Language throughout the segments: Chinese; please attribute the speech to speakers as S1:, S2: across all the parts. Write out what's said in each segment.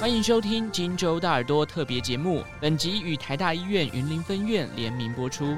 S1: 欢迎收听《金州大耳朵》特别节目，本集与台大医院云林分院联名播出。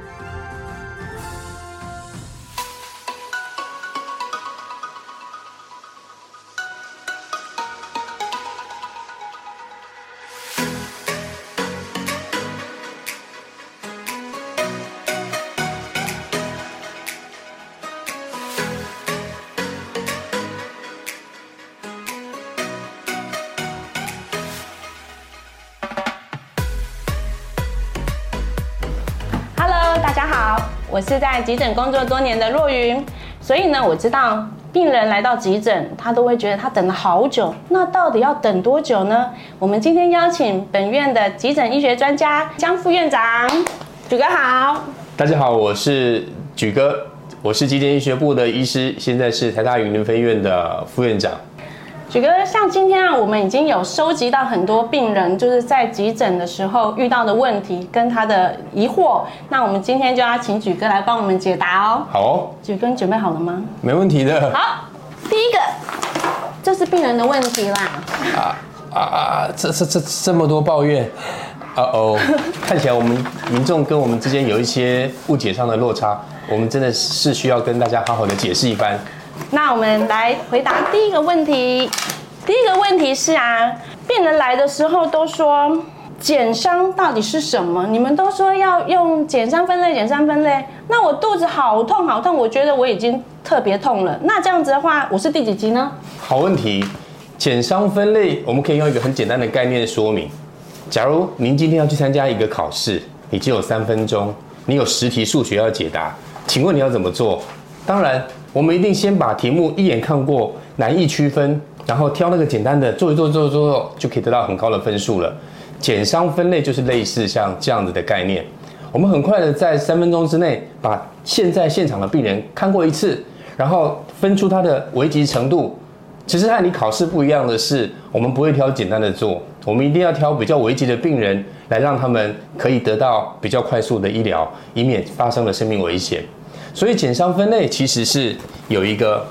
S2: 我是在急诊工作多年的若云，所以呢，我知道病人来到急诊，他都会觉得他等了好久。那到底要等多久呢？我们今天邀请本院的急诊医学专家江副院长，举哥好。
S3: 大家好，我是举哥，我是急诊医学部的医师，现在是台大云林分院的副院长。
S2: 举哥，像今天啊，我们已经有收集到很多病人就是在急诊的时候遇到的问题跟他的疑惑，那我们今天就要请举哥来帮我们解答哦。
S3: 好哦，
S2: 举哥，你准备好了吗？
S3: 没问题的。
S2: 好，第一个，就是病人的问题啦。
S3: 啊啊啊！这这这这么多抱怨，啊哦，看起来我们民众跟我们之间有一些误解上的落差，我们真的是需要跟大家好好的解释一番。
S2: 那我们来回答第一个问题。第一个问题是啊，病人来的时候都说减伤到底是什么？你们都说要用减伤分类，减伤分类。那我肚子好痛好痛，我觉得我已经特别痛了。那这样子的话，我是第几级呢？
S3: 好问题，减伤分类我们可以用一个很简单的概念说明。假如您今天要去参加一个考试，你只有三分钟，你有十题数学要解答，请问你要怎么做？当然。我们一定先把题目一眼看过，难易区分，然后挑那个简单的做一做，做做，做，就可以得到很高的分数了。检伤分类就是类似像这样子的概念。我们很快的在三分钟之内把现在现场的病人看过一次，然后分出他的危急程度。其实和你考试不一样的是，我们不会挑简单的做，我们一定要挑比较危急的病人，来让他们可以得到比较快速的医疗，以免发生了生命危险。所以减伤分类其实是有一个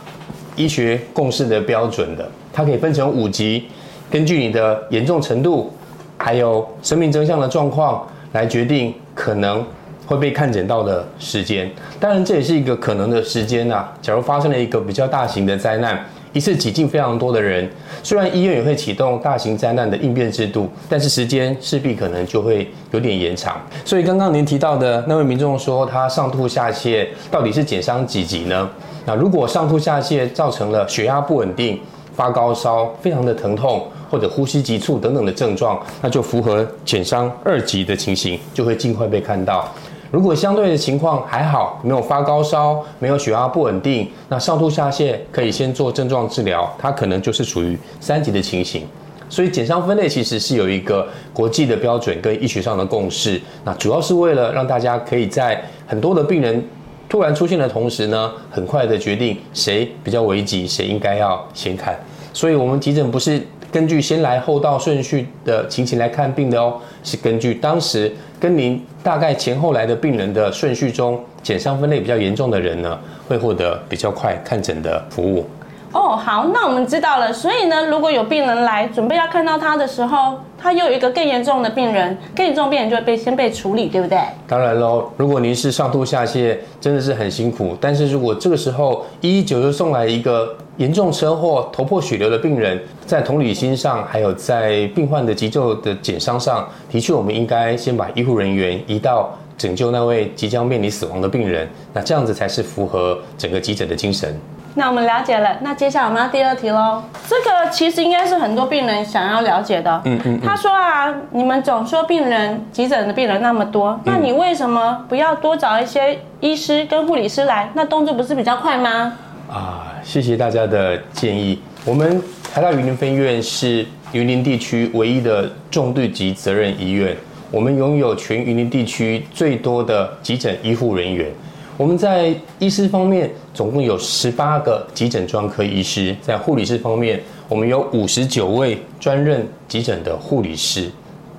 S3: 医学共识的标准的，它可以分成五级，根据你的严重程度，还有生命征象的状况来决定可能会被看诊到的时间。当然，这也是一个可能的时间呐。假如发生了一个比较大型的灾难。一次挤进非常多的人，虽然医院也会启动大型灾难的应变制度，但是时间势必可能就会有点延长。所以刚刚您提到的那位民众说，他上吐下泻，到底是减伤几级呢？那如果上吐下泻造成了血压不稳定、发高烧、非常的疼痛或者呼吸急促等等的症状，那就符合减伤二级的情形，就会尽快被看到。如果相对的情况还好，没有发高烧，没有血压不稳定，那上吐下泻可以先做症状治疗，它可能就是处于三级的情形。所以减伤分类其实是有一个国际的标准跟医学上的共识，那主要是为了让大家可以在很多的病人突然出现的同时呢，很快的决定谁比较危急，谁应该要先看。所以我们急诊不是根据先来后到顺序的情形来看病的哦，是根据当时跟您大概前后来的病人的顺序中，减伤分类比较严重的人呢，会获得比较快看诊的服务。
S2: 哦，好，那我们知道了。所以呢，如果有病人来准备要看到他的时候，他又有一个更严重的病人，更严重的病人就会被先被处理，对不对？
S3: 当然喽，如果您是上吐下泻，真的是很辛苦。但是如果这个时候一一九又送来一个严重车祸、头破血流的病人，在同理心上，还有在病患的急救的减伤上，的确我们应该先把医护人员移到拯救那位即将面临死亡的病人，那这样子才是符合整个急诊的精神。
S2: 那我们了解了，那接下来我们要第二题喽。这个其实应该是很多病人想要了解的。嗯嗯，嗯。他说啊，你们总说病人急诊的病人那么多，那你为什么不要多找一些医师跟护理师来？那动作不是比较快吗？
S3: 啊，谢谢大家的建议。我们台大云林分院是云林地区唯一的重度级责任医院，我们拥有全云林地区最多的急诊医护人员。我们在医师方面总共有十八个急诊专科医师，在护理师方面，我们有五十九位专任急诊的护理师。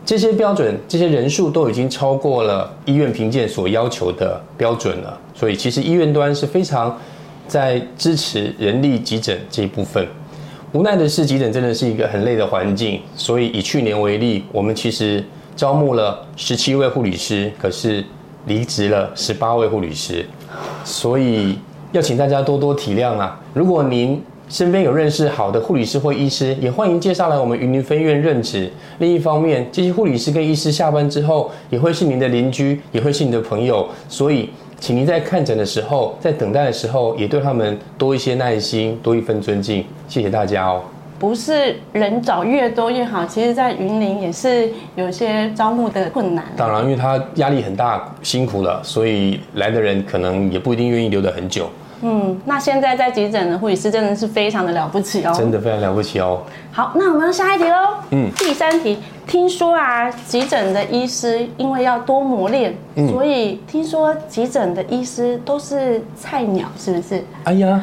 S3: 这些标准、这些人数都已经超过了医院评鉴所要求的标准了。所以，其实医院端是非常在支持人力急诊这一部分。无奈的是，急诊真的是一个很累的环境，所以以去年为例，我们其实招募了十七位护理师，可是离职了十八位护理师，所以要请大家多多体谅啊！如果您身边有认识好的护理师或医师，也欢迎介绍来我们云林分院任职。另一方面，这些护理师跟医师下班之后，也会是您的邻居，也会是你的朋友，所以。请您在看诊的时候，在等待的时候，也对他们多一些耐心，多一份尊敬。谢谢大家哦。
S2: 不是人找越多越好，其实，在云林也是有些招募的困难。
S3: 当然，因为他压力很大，辛苦了，所以来的人可能也不一定愿意留得很久。
S2: 嗯，那现在在急诊的护理师真的是非常的了不起哦，
S3: 真的非常了不起哦。
S2: 好，那我们下一题喽。嗯，第三题，听说啊，急诊的医师因为要多磨练，嗯、所以听说急诊的医师都是菜鸟，是不是？
S3: 哎呀，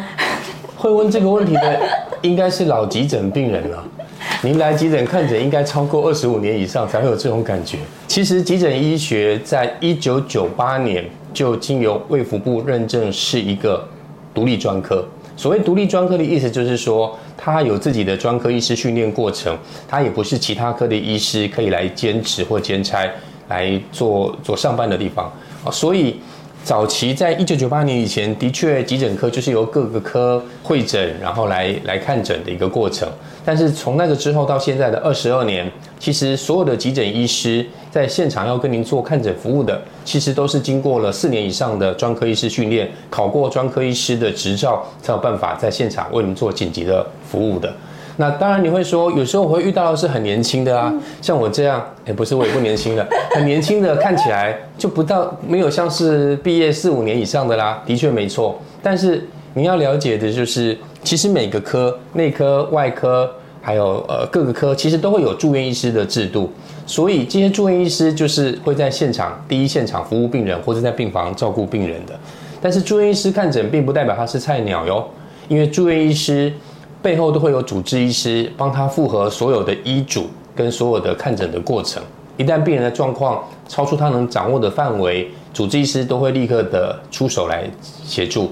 S3: 会问这个问题的应该是老急诊病人了。您来急诊看诊应该超过二十五年以上才会有这种感觉。其实急诊医学在一九九八年就经由卫福部认证是一个。独立专科，所谓独立专科的意思就是说，他有自己的专科医师训练过程，他也不是其他科的医师可以来兼职或兼差来做做上班的地方啊。所以早期在一九九八年以前，的确急诊科就是由各个科会诊，然后来来看诊的一个过程。但是从那个之后到现在的二十二年，其实所有的急诊医师在现场要跟您做看诊服务的，其实都是经过了四年以上的专科医师训练，考过专科医师的执照，才有办法在现场为您做紧急的服务的。那当然你会说，有时候我会遇到的是很年轻的啊，像我这样，也不是我也不年轻了，很年轻的看起来就不到没有像是毕业四五年以上的啦，的确没错。但是你要了解的就是。其实每个科，内科、外科，还有呃各个科，其实都会有住院医师的制度，所以这些住院医师就是会在现场第一现场服务病人，或者在病房照顾病人的。但是住院医师看诊并不代表他是菜鸟哟，因为住院医师背后都会有主治医师帮他复核所有的医嘱跟所有的看诊的过程。一旦病人的状况超出他能掌握的范围，主治医师都会立刻的出手来协助。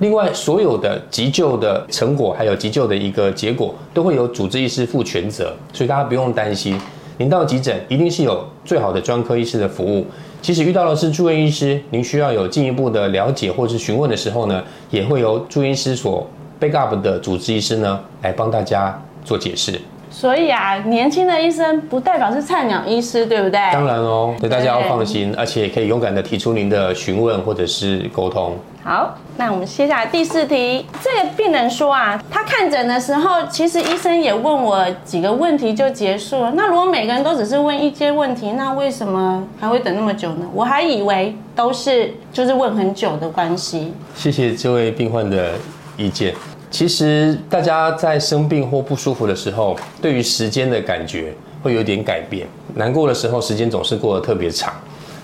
S3: 另外，所有的急救的成果，还有急救的一个结果，都会由主治医师负全责，所以大家不用担心。您到急诊一定是有最好的专科医师的服务。即使遇到的是住院医师，您需要有进一步的了解或是询问的时候呢，也会由住院医师所 backup 的主治医师呢来帮大家做解释。
S2: 所以啊，年轻的医生不代表是菜鸟医师，对不对？
S3: 当然哦，对大家要放心，而且可以勇敢的提出您的询问或者是沟通。
S2: 好，那我们接下来第四题。这个病人说啊，他看诊的时候，其实医生也问我几个问题就结束了。那如果每个人都只是问一些问题，那为什么还会等那么久呢？我还以为都是就是问很久的关系。
S3: 谢谢这位病患的意见。其实大家在生病或不舒服的时候，对于时间的感觉会有点改变。难过的时候，时间总是过得特别长。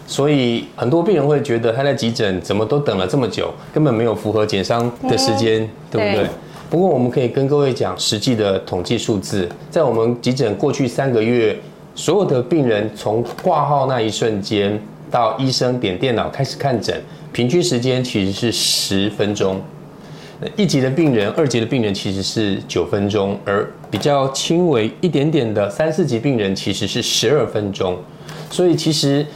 S3: 所以很多病人会觉得他在急诊怎么都等了这么久，根本没有符合减伤的时间，嗯、对不对？对。不过我们可以跟各位讲实际的统计数字，在我们急诊过去三个月，所有的病人从挂号那一瞬间到医生点电脑开始看诊，平均时间其实是十分钟。一级的病人、二级的病人其实是九分钟，而比较轻微一点点的三四级病人其实是十二分钟。所以其实。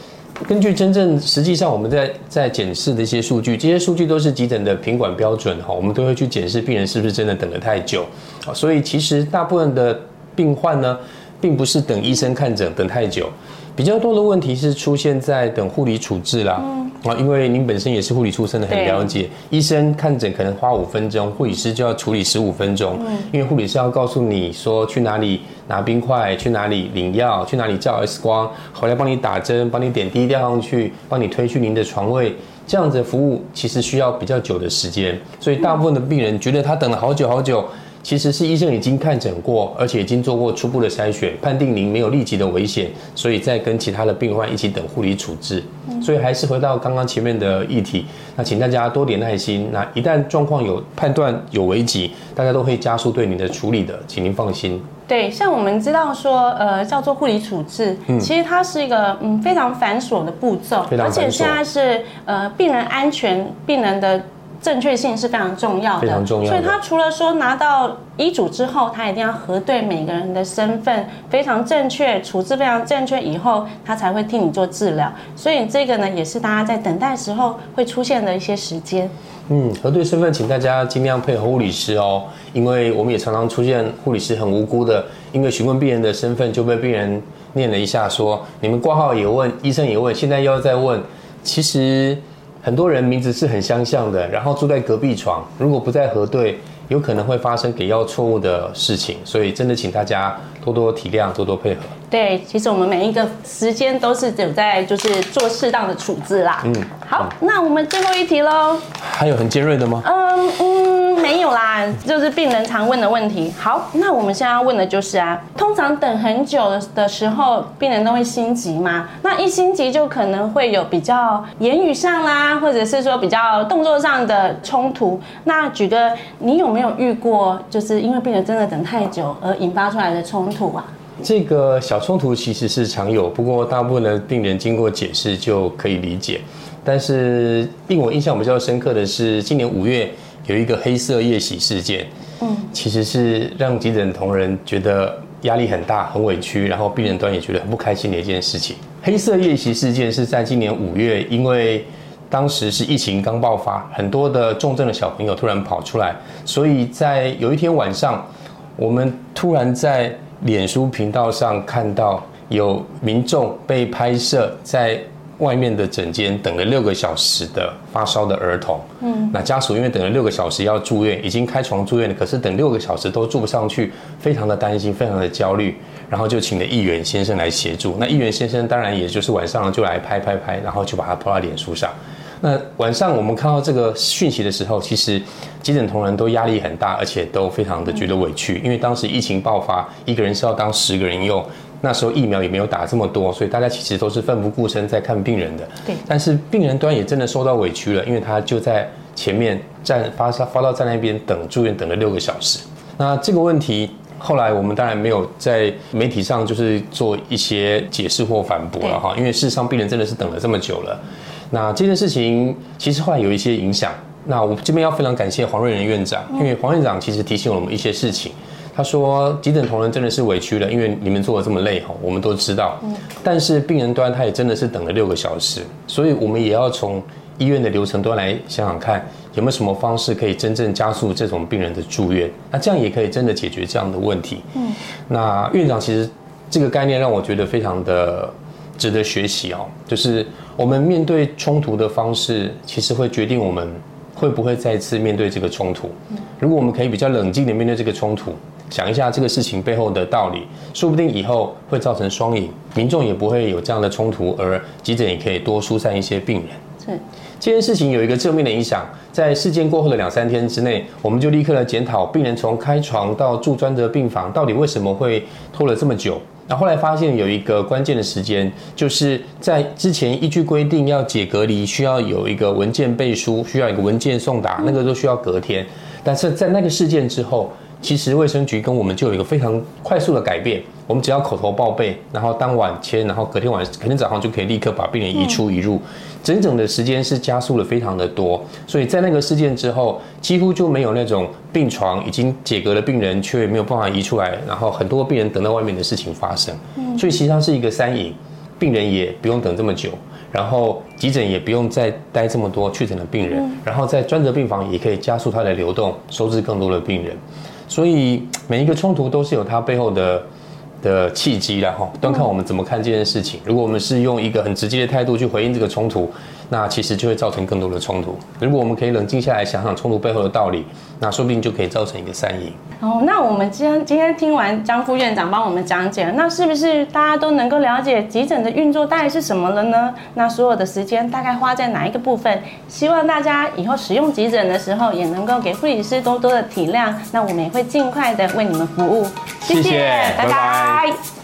S3: 根据真正实际上我们在在检视的一些数据，这些数据都是急诊的品管标准哈，我们都会去检视病人是不是真的等得太久，所以其实大部分的病患呢，并不是等医生看诊等太久，比较多的问题是出现在等护理处置啦。啊，因为您本身也是护理出身的，很了解。医生看诊可能花五分钟，护理师就要处理十五分钟。嗯，因为护理师要告诉你说去哪里拿冰块，去哪里领药，去哪里照 X 光，回来帮你打针，帮你点滴吊上去，帮你推去您的床位。这样子的服务其实需要比较久的时间，所以大部分的病人觉得他等了好久好久。其实是医生已经看诊过，而且已经做过初步的筛选，判定您没有立即的危险，所以再跟其他的病患一起等护理处置。所以还是回到刚刚前面的议题，那请大家多点耐心。那一旦状况有判断有危急，大家都会加速对您的处理的，请您放心。
S2: 对，像我们知道说，呃，叫做护理处置，嗯，其实它是一个嗯非常繁琐的步骤，而且现在是呃病人安全、病人的。正确性是非常重要的，
S3: 非常重要的。
S2: 所以他除了说拿到医嘱之后，他一定要核对每个人的身份非常正确，处置非常正确以后，他才会替你做治疗。所以这个呢，也是大家在等待时候会出现的一些时间。
S3: 嗯，核对身份，请大家尽量配合护理师哦，因为我们也常常出现护理师很无辜的，因为询问病人的身份就被病人念了一下说，说你们挂号也问，医生也问，现在又要再问，其实。很多人名字是很相像的，然后住在隔壁床，如果不再核对，有可能会发生给药错误的事情，所以真的请大家多多体谅，多多配合。
S2: 对，其实我们每一个时间都是有在就是做适当的处置啦。嗯，好，嗯、那我们最后一题喽。
S3: 还有很尖锐的吗？
S2: 嗯嗯，没有啦，就是病人常问的问题。好，那我们现在要问的就是啊，通常等很久的时候，病人都会心急吗？那一心急就可能会有比较言语上啦，或者是说比较动作上的冲突。那举个，你有没有遇过，就是因为病人真的等太久而引发出来的冲突啊？
S3: 这个小冲突其实是常有，不过大部分的病人经过解释就可以理解。但是令我印象比较深刻的是，今年五月有一个黑色夜袭事件，嗯，其实是让急诊同仁觉得压力很大、很委屈，然后病人端也觉得很不开心的一件事情。黑色夜袭事件是在今年五月，因为当时是疫情刚爆发，很多的重症的小朋友突然跑出来，所以在有一天晚上，我们突然在脸书频道上看到有民众被拍摄在。外面的诊间等了六个小时的发烧的儿童，嗯，那家属因为等了六个小时要住院，已经开床住院了，可是等六个小时都住不上去，非常的担心，非常的焦虑，然后就请了议员先生来协助。那议员先生当然也就是晚上就来拍拍拍，然后就把它抛到脸书上。那晚上我们看到这个讯息的时候，其实急诊同仁都压力很大，而且都非常的觉得委屈，因为当时疫情爆发，一个人是要当十个人用。那时候疫苗也没有打这么多，所以大家其实都是奋不顾身在看病人的。对。但是病人端也真的受到委屈了，因为他就在前面站发烧发到站那边等住院等了六个小时。那这个问题后来我们当然没有在媒体上就是做一些解释或反驳了哈，因为事实上病人真的是等了这么久了。那这件事情其实后来有一些影响。那我这边要非常感谢黄瑞仁院长，因为黄院长其实提醒了我们一些事情。他说：“急诊同仁真的是委屈了，因为你们做的这么累哈，我们都知道。但是病人端他也真的是等了六个小时，所以我们也要从医院的流程端来想想看，有没有什么方式可以真正加速这种病人的住院？那这样也可以真的解决这样的问题。嗯，那院长其实这个概念让我觉得非常的值得学习哦，就是我们面对冲突的方式，其实会决定我们会不会再次面对这个冲突。如果我们可以比较冷静的面对这个冲突。”想一下这个事情背后的道理，说不定以后会造成双赢，民众也不会有这样的冲突，而急诊也可以多疏散一些病人。是，这件事情有一个正面的影响，在事件过后的两三天之内，我们就立刻来检讨病人从开床到住专责病房，到底为什么会拖了这么久。然后后来发现有一个关键的时间，就是在之前依据规定要解隔离，需要有一个文件背书，需要一个文件送达，那个都需要隔天。但是在那个事件之后。其实卫生局跟我们就有一个非常快速的改变，我们只要口头报备，然后当晚签，然后隔天晚隔天早上就可以立刻把病人移出移入，整整的时间是加速了非常的多。所以在那个事件之后，几乎就没有那种病床已经解隔的病人却没有办法移出来，然后很多病人等到外面的事情发生。所以实际上是一个三赢，病人也不用等这么久，然后急诊也不用再待这么多确诊的病人，然后在专责病房也可以加速它的流动，收治更多的病人。所以每一个冲突都是有它背后的的契机，然后端看我们怎么看这件事情。如果我们是用一个很直接的态度去回应这个冲突，那其实就会造成更多的冲突。如果我们可以冷静下来想想冲突背后的道理，那说不定就可以造成一个善意。
S2: 哦，那我们今天今天听完张副院长帮我们讲解，那是不是大家都能够了解急诊的运作大概是什么了呢？那所有的时间大概花在哪一个部分？希望大家以后使用急诊的时候，也能够给护理师多多的体谅。那我们也会尽快的为你们服务。谢谢，谢谢拜拜。拜拜。